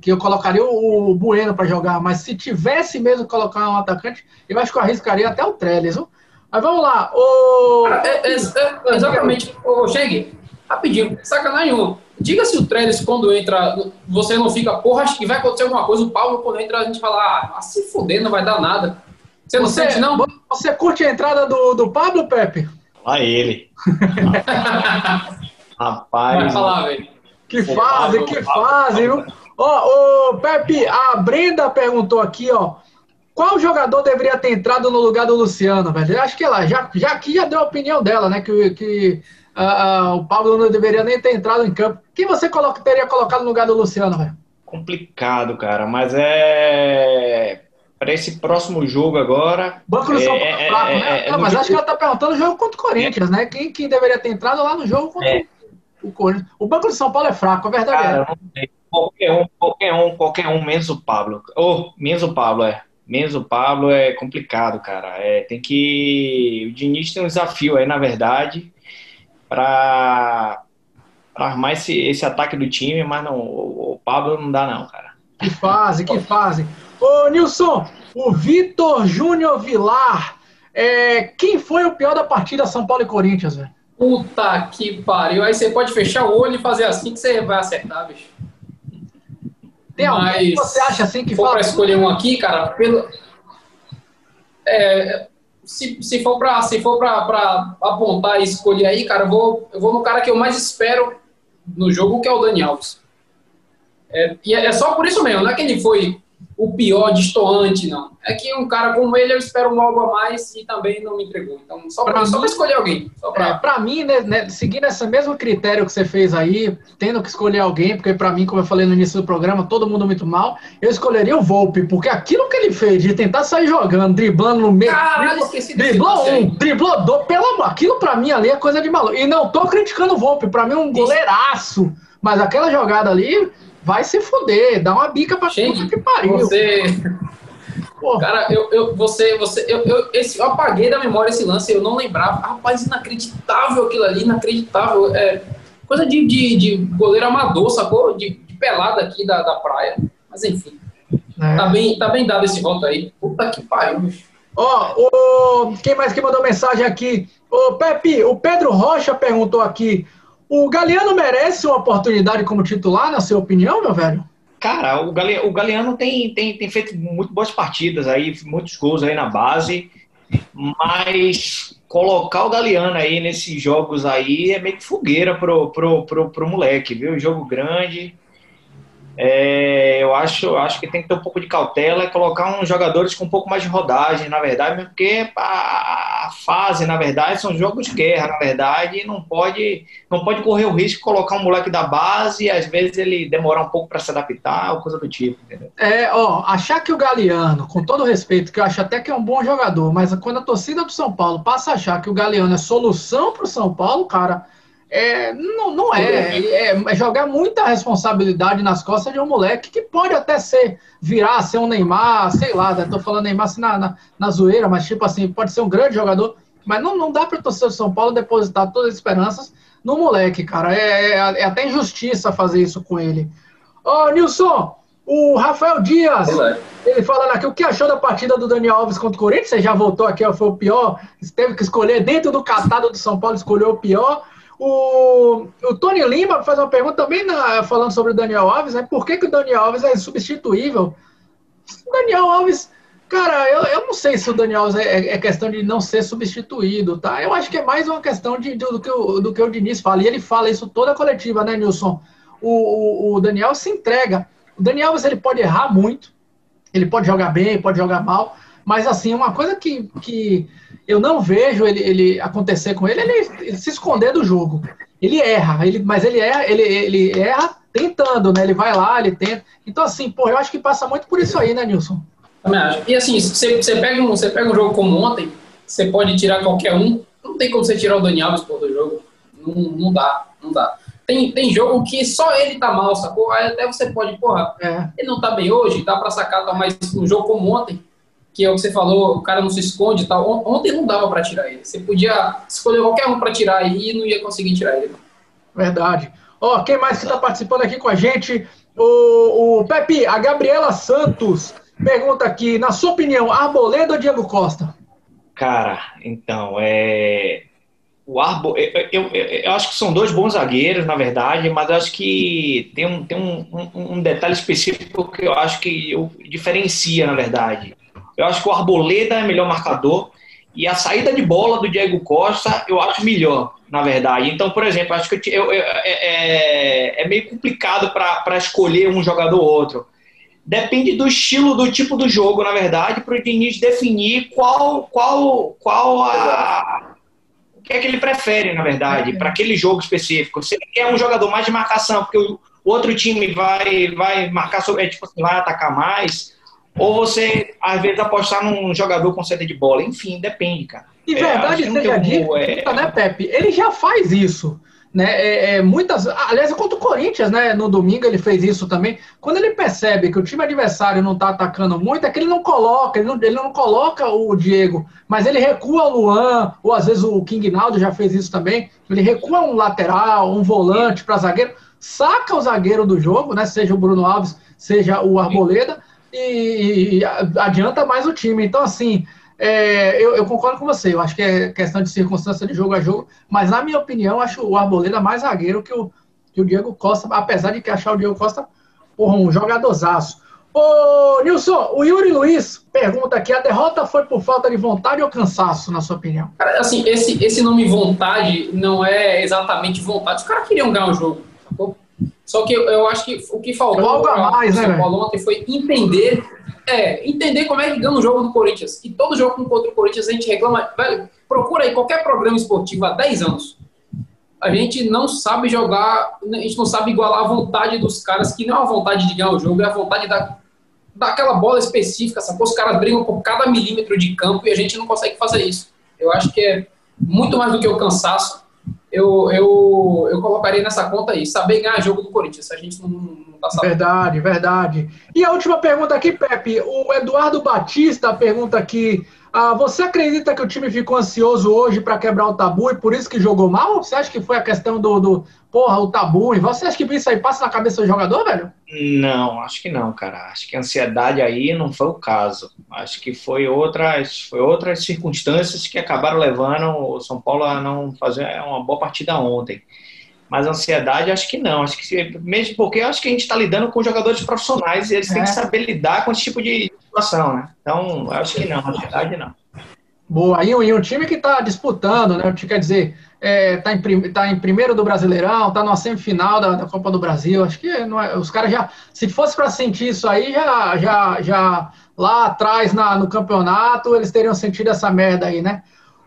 que eu colocaria o, o Bueno para jogar, mas se tivesse mesmo colocar um atacante, eu acho que eu arriscaria até o Trellis. Viu? Mas vamos lá. O... É, é, é, exatamente. Ô, chegue, rapidinho, sacanagem. Diga se o Trellis, quando entra, você não fica, porra, acho que vai acontecer alguma coisa. O Paulo, quando entra, a gente fala, ah, se fuder, não vai dar nada. Você não você, sente, não? Você curte a entrada do, do Pablo, Pepe? Lá ele. Rapaz. Vai falar, velho. Que fase, que fase, viu? Ó, ô, Pepe, a Brenda perguntou aqui, ó. Qual jogador deveria ter entrado no lugar do Luciano, velho? Acho que ela já, já aqui já deu a opinião dela, né? Que, que uh, o Pablo não deveria nem ter entrado em campo. Quem você coloca, teria colocado no lugar do Luciano, velho? Complicado, cara, mas é para esse próximo jogo agora. Banco do São Paulo é, é fraco, é, né? É, não, mas acho que ela está perguntando o jogo contra o Corinthians, né? Quem, quem deveria ter entrado lá no jogo contra é. o Corinthians. O Banco do São Paulo é fraco, a verdade Cara, é. Qualquer um, qualquer um, qualquer um, menos o Pablo. Ou, oh, menos o Pablo, é. Menos o Pablo é complicado, cara. É, tem que. O Diniz tem um desafio aí, na verdade, para armar esse, esse ataque do time, mas não, o Pablo não dá, não, cara. Que fase, que fase. Ô, Nilson, o Vitor Júnior Vilar. É, quem foi o pior da partida São Paulo e Corinthians, velho? Puta que pariu. Aí você pode fechar o olho e fazer assim que você vai acertar, bicho. Tem alguém que você acha assim que for para escolher um aqui, cara, pelo é, se, se for para se for para apontar e escolher aí, cara, eu vou eu vou no cara que eu mais espero no jogo, que é o Dani Alves. É, e é, é só por isso mesmo, não é que ele foi o pior destoante, não. É que um cara como ele eu espero algo a mais e também não me entregou. Então, só para escolher alguém. Para é, mim, né, né, seguindo esse mesmo critério que você fez aí, tendo que escolher alguém, porque para mim, como eu falei no início do programa, todo mundo muito mal, eu escolheria o Volpe, porque aquilo que ele fez de tentar sair jogando, driblando no meio. Caralho, esqueci Driblou um, driblou dois, pelo amor, aquilo para mim ali é coisa de maluco. E não tô criticando o Volpe, para mim é um goleiraço, mas aquela jogada ali vai se fuder, dá uma bica pra Gente, puta que pariu. Você. Pô. Cara, eu, eu, você, você, eu, eu, esse, eu apaguei da memória esse lance, eu não lembrava. Rapaz, inacreditável aquilo ali, inacreditável. É, coisa de, de, de goleiro amador, sacou? De, de, pelada aqui da, da praia. Mas enfim. É. Tá, bem, tá bem dado esse voto aí. Puta que pariu, Ó, oh, quem mais que mandou mensagem aqui? Ô, Pepe, o Pedro Rocha perguntou aqui. O Galeano merece uma oportunidade como titular, na sua opinião, meu velho? Cara, o Galeano, o Galeano tem, tem, tem feito muito boas partidas aí, muitos gols aí na base, mas colocar o Galeano aí nesses jogos aí é meio que fogueira pro, pro, pro, pro moleque, viu? Jogo grande, é, eu acho, acho que tem que ter um pouco de cautela e colocar uns jogadores com um pouco mais de rodagem, na verdade, porque a, fase, na verdade, são jogos de guerra, na verdade, e não pode, não pode correr o risco de colocar um moleque da base e às vezes ele demorar um pouco para se adaptar ou coisa do tipo, entendeu? É, ó, achar que o Galeano, com todo respeito, que eu acho até que é um bom jogador, mas quando a torcida do São Paulo passa a achar que o Galeano é solução para o São Paulo, cara é, não, não é. é. é. jogar muita responsabilidade nas costas de um moleque que pode até ser, virar, ser um Neymar, sei lá, né? tô falando Neymar assim na, na, na zoeira, mas tipo assim, pode ser um grande jogador, mas não, não dá para o torcedor de São Paulo depositar todas as esperanças no moleque, cara. É, é, é até injustiça fazer isso com ele. Ô, oh, Nilson, o Rafael Dias, ele falando aqui, o que achou da partida do Daniel Alves contra o Corinthians? Você já voltou aqui, ó, foi o pior, teve que escolher dentro do catado do São Paulo, escolheu o pior. O, o Tony Lima faz uma pergunta também na, falando sobre o Daniel Alves, né? Por que, que o Daniel Alves é substituível? O Daniel Alves, cara, eu, eu não sei se o Daniel Alves é, é, questão de não ser substituído, tá? Eu acho que é mais uma questão de, do, que o, do que o Diniz fala. E ele fala isso toda a coletiva, né, Nilson? O, o, o Daniel se entrega. O Daniel Alves ele pode errar muito, ele pode jogar bem, pode jogar mal, mas assim, uma coisa que, que eu não vejo ele, ele acontecer com ele, ele, ele, se esconder do jogo. Ele erra, ele, mas ele erra, ele, ele erra tentando, né? Ele vai lá, ele tenta. Então, assim, pô, eu acho que passa muito por isso aí, né, Nilson? Também acho. E assim, você, você, pega um, você pega um jogo como ontem, você pode tirar qualquer um. Não tem como você tirar o Daniel Alves do jogo. Não, não dá, não dá. Tem, tem jogo que só ele tá mal, sacou? Aí até você pode, porra, é. ele não tá bem hoje, dá pra sacar, tá mais um jogo como ontem que é o que você falou, o cara não se esconde e tal. Ontem não dava para tirar ele. Você podia escolher qualquer um para tirar aí e não ia conseguir tirar ele. Verdade. Ó, quem mais que está participando aqui com a gente? O, o Pepe, a Gabriela Santos pergunta aqui, na sua opinião, Arboleda ou Diego Costa? Cara, então, é... O Arbo, eu, eu, eu, acho que são dois bons zagueiros, na verdade, mas acho que tem um, tem um, um, um detalhe específico que eu acho que eu diferencia, na verdade. Eu acho que o Arboleda é melhor marcador e a saída de bola do Diego Costa eu acho melhor, na verdade. Então, por exemplo, acho que eu, eu, é, é, é, meio complicado para escolher um jogador ou outro. Depende do estilo, do tipo do jogo, na verdade, para o Diniz definir qual, qual, qual a, o que é que ele prefere, na verdade, para aquele jogo específico. Se ele quer um jogador mais de marcação, porque o outro time vai, vai marcar sobre, é, tipo, assim, vai atacar mais, ou você, às vezes, apostar num jogador com sede de bola. Enfim, depende, cara. E verdade é, seja dita, é... né, Pepe? Ele já faz isso. Né, é, é, muitas, aliás, contra o Corinthians, né, no domingo ele fez isso também. Quando ele percebe que o time adversário não está atacando muito, é que ele não coloca, ele não, ele não coloca o Diego, mas ele recua o Luan, ou às vezes o King Naldo já fez isso também. Ele recua um lateral, um volante para zagueiro, saca o zagueiro do jogo, né, seja o Bruno Alves, seja o Arboleda, e, adianta mais o time. Então, assim, é, eu, eu, concordo com você. Eu acho que é questão de circunstância de jogo a jogo, mas na minha opinião, acho o Arboleda mais zagueiro que o, que o Diego Costa, apesar de que achar o Diego Costa porra, um jogadorzaço. Ô, Nilson, o Yuri Luiz pergunta aqui: a derrota foi por falta de vontade ou cansaço, na sua opinião? Cara, assim, esse, esse nome vontade não é exatamente vontade. Os caras queriam ganhar o jogo. Só que eu, acho que o que faltou o São né, Paulo ontem foi entender, é, entender como é que ganha o jogo do Corinthians. E todo jogo contra o Corinthians a gente reclama, velho, procura aí qualquer programa esportivo há 10 anos. A gente não sabe jogar, a gente não sabe igualar a vontade dos caras, que não é a vontade de ganhar o jogo, é a vontade da, daquela bola específica, sacou? Os caras brigam por cada milímetro de campo e a gente não consegue fazer isso. Eu acho que é muito mais do que o cansaço eu, eu, eu colocaria nessa conta aí, saber ganhar jogo do Corinthians, a gente não, não tá sabendo. Verdade, verdade. E a última pergunta aqui, Pepe, o Eduardo Batista pergunta aqui, ah, você acredita que o time ficou ansioso hoje para quebrar o tabu e por isso que jogou mal? Você acha que foi a questão do, do porra, o tabu? E você acha que isso aí passa na cabeça do jogador, velho? Não, acho que não, cara. Acho que a ansiedade aí não foi o caso. Acho que foi outras, foi outras circunstâncias que acabaram levando o São Paulo a não fazer uma boa partida ontem. Mas ansiedade, acho que não. Acho que mesmo porque acho que a gente está lidando com jogadores profissionais e eles é. têm que é. saber lidar com esse tipo de situação, né? Então, acho que não, ansiedade não. Boa, e um, time que está disputando, né? Quer dizer, está é, tá em, tá em primeiro do Brasileirão, está numa semifinal da, da, Copa do Brasil. Acho que é, os caras já, se fosse para sentir isso aí, já, já, já lá atrás na, no campeonato, eles teriam sentido essa merda aí, né?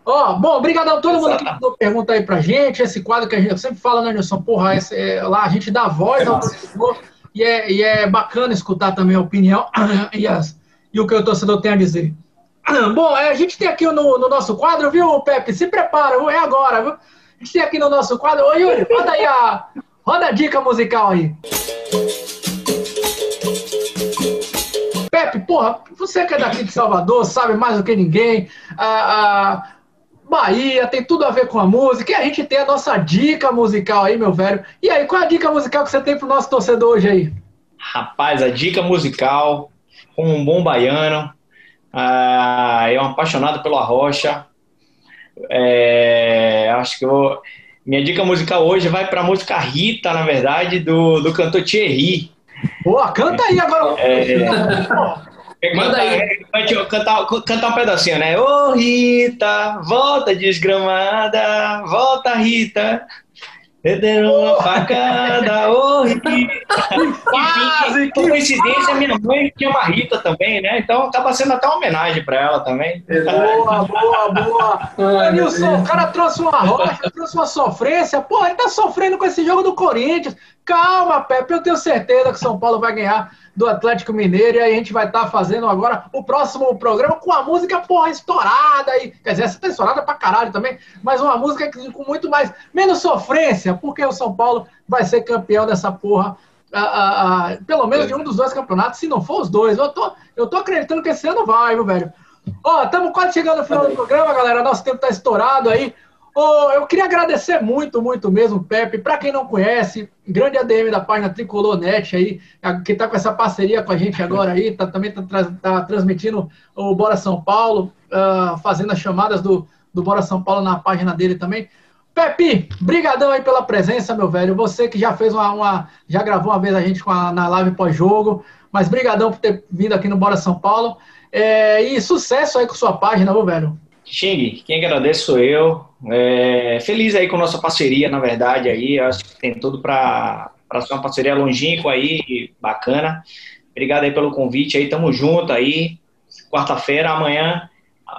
Ó, oh, bom, obrigado a todo mundo que mandou pergunta aí pra gente. Esse quadro que a gente sempre fala, né, Nilson? Porra, esse, é, lá a gente dá voz é ao torcedor e é, e é bacana escutar também a opinião e, as, e o que o torcedor tem a dizer. Bom, é, a gente tem aqui no, no, nosso quadro, viu, Pepe? Se prepara, é agora, viu? A gente tem aqui no nosso quadro. Ô, Yuri, roda aí a, roda a dica musical aí. Pepe, porra, você que é daqui de Salvador, sabe mais do que ninguém. A, Bahia tem tudo a ver com a música. E a gente tem a nossa dica musical aí, meu velho. E aí, qual é a dica musical que você tem pro nosso torcedor hoje aí? Rapaz, a dica musical, como um bom baiano, ah, é um apaixonado pela rocha. É, acho que eu, minha dica musical hoje vai para a música Rita, na verdade, do, do cantor Thierry. Boa, canta aí agora. É, Manda aí. Cantar, cantar um pedacinho, né? Ô Rita, volta desgramada, volta Rita. Perderam uma facada, ô Rita. Enfim, por coincidência, minha mãe tinha uma Rita também, né? Então acaba sendo até uma homenagem pra ela também. Boa, boa, boa. Nilson, o cara trouxe uma rocha, trouxe uma sofrência. Pô, ele tá sofrendo com esse jogo do Corinthians. Calma, Pepe, eu tenho certeza que São Paulo vai ganhar do Atlético Mineiro e aí a gente vai estar tá fazendo agora o próximo programa com a música, porra, estourada aí. Quer dizer, essa tá estourada pra caralho também, mas uma música com muito mais, menos sofrência, porque o São Paulo vai ser campeão dessa porra a, a, a, pelo menos de um dos dois campeonatos, se não for os dois. Eu tô, eu tô acreditando que esse ano vai, viu, velho? Ó, estamos quase chegando no final do programa, galera. Nosso tempo está estourado aí. Oh, eu queria agradecer muito, muito mesmo, Pepe. Para quem não conhece, grande ADM da página Tricolor Net aí, que está com essa parceria com a gente agora aí, tá, também está tá transmitindo o Bora São Paulo, uh, fazendo as chamadas do, do Bora São Paulo na página dele também. Pepe, brigadão aí pela presença, meu velho. Você que já fez uma, uma já gravou uma vez a gente a, na live pós-jogo, mas brigadão por ter vindo aqui no Bora São Paulo. É, e sucesso aí com sua página, meu velho. Xing, quem agradece sou eu. É, feliz aí com nossa parceria, na verdade, aí. Acho que tem tudo para ser uma parceria longínqua aí, bacana. Obrigado aí pelo convite aí, tamo junto aí. Quarta-feira, amanhã,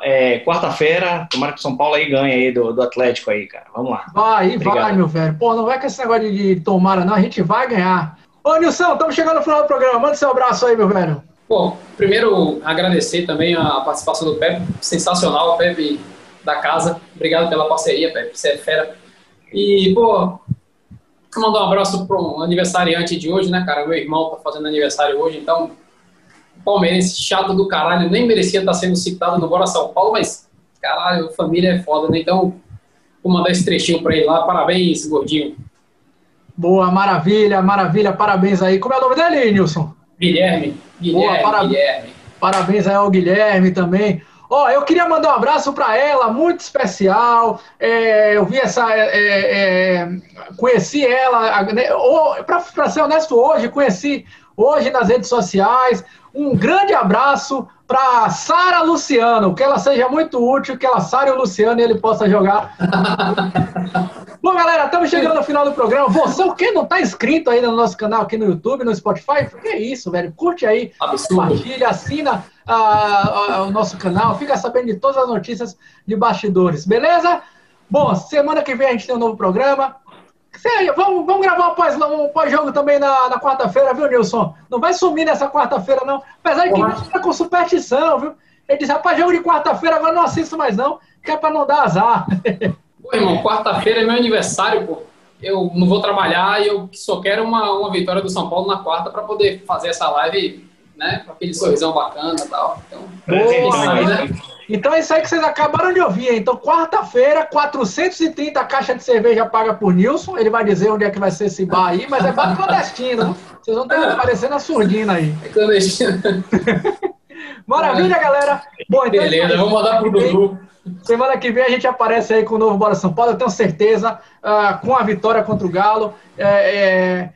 é, quarta-feira, tomara que o São Paulo aí ganhe aí do, do Atlético aí, cara. Vamos lá. Vai, Obrigado. vai, meu velho. Pô, não vai com esse negócio de, de tomara, não. A gente vai ganhar. Ô, Nilson, estamos chegando no final do programa. Manda seu abraço aí, meu velho. Bom, primeiro agradecer também a participação do Pepe, sensacional, Pepe da casa. Obrigado pela parceria, Pepe, você é fera. E, pô, mandar um abraço para um aniversariante de hoje, né, cara? Meu irmão tá fazendo aniversário hoje, então, palmeirense chato do caralho, nem merecia estar sendo citado no Bora São Paulo, mas, caralho, família é foda, né? Então, vou mandar esse trechinho para ele lá. Parabéns, gordinho. Boa, maravilha, maravilha, parabéns aí. Como é o nome dele, Nilson? Guilherme. Guilherme, Boa, para... Guilherme. Parabéns aí ao Guilherme também. Ó, oh, eu queria mandar um abraço para ela, muito especial. É, eu vi essa. É, é, conheci ela, né, para ser honesto, hoje, conheci hoje nas redes sociais. Um grande abraço para Sara Luciano, que ela seja muito útil, que ela Sara e o Luciano e ele possa jogar. Bom, galera, estamos chegando ao final do programa. Você, o que não está inscrito ainda no nosso canal aqui no YouTube, no Spotify, que é isso, velho? Curte aí, compartilha, assina uh, uh, o nosso canal, fica sabendo de todas as notícias de bastidores, beleza? Bom, semana que vem a gente tem um novo programa. Sério, vamos, vamos gravar um pós-jogo pós também na, na quarta-feira, viu, Nilson? Não vai sumir nessa quarta-feira, não. Apesar de que gente tá com superstição, viu? Ele disse, rapaz, jogo de quarta-feira, agora não assisto mais, não, que é pra não dar azar. Pô, irmão, quarta-feira é meu aniversário, pô. Eu não vou trabalhar e eu só quero uma, uma vitória do São Paulo na quarta para poder fazer essa live, né? Com aquele sorrisão bacana e tal. Então, Boa, né? Então é isso aí que vocês acabaram de ouvir. Então, quarta-feira, 430 caixas de cerveja paga por Nilson. Ele vai dizer onde é que vai ser esse bar aí, mas é bar clandestino. Vocês vão ter que aparecer na surdina aí. É clandestino. Maravilha, galera. Bom, então, Beleza, vamos mandar pro Dudu. Semana que vem a gente aparece aí com o novo Bora São Paulo, eu tenho certeza, uh, com a vitória contra o Galo. É, é,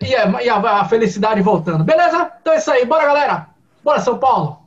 e, a, e a, a felicidade voltando. Beleza? Então é isso aí. Bora, galera. Bora, São Paulo.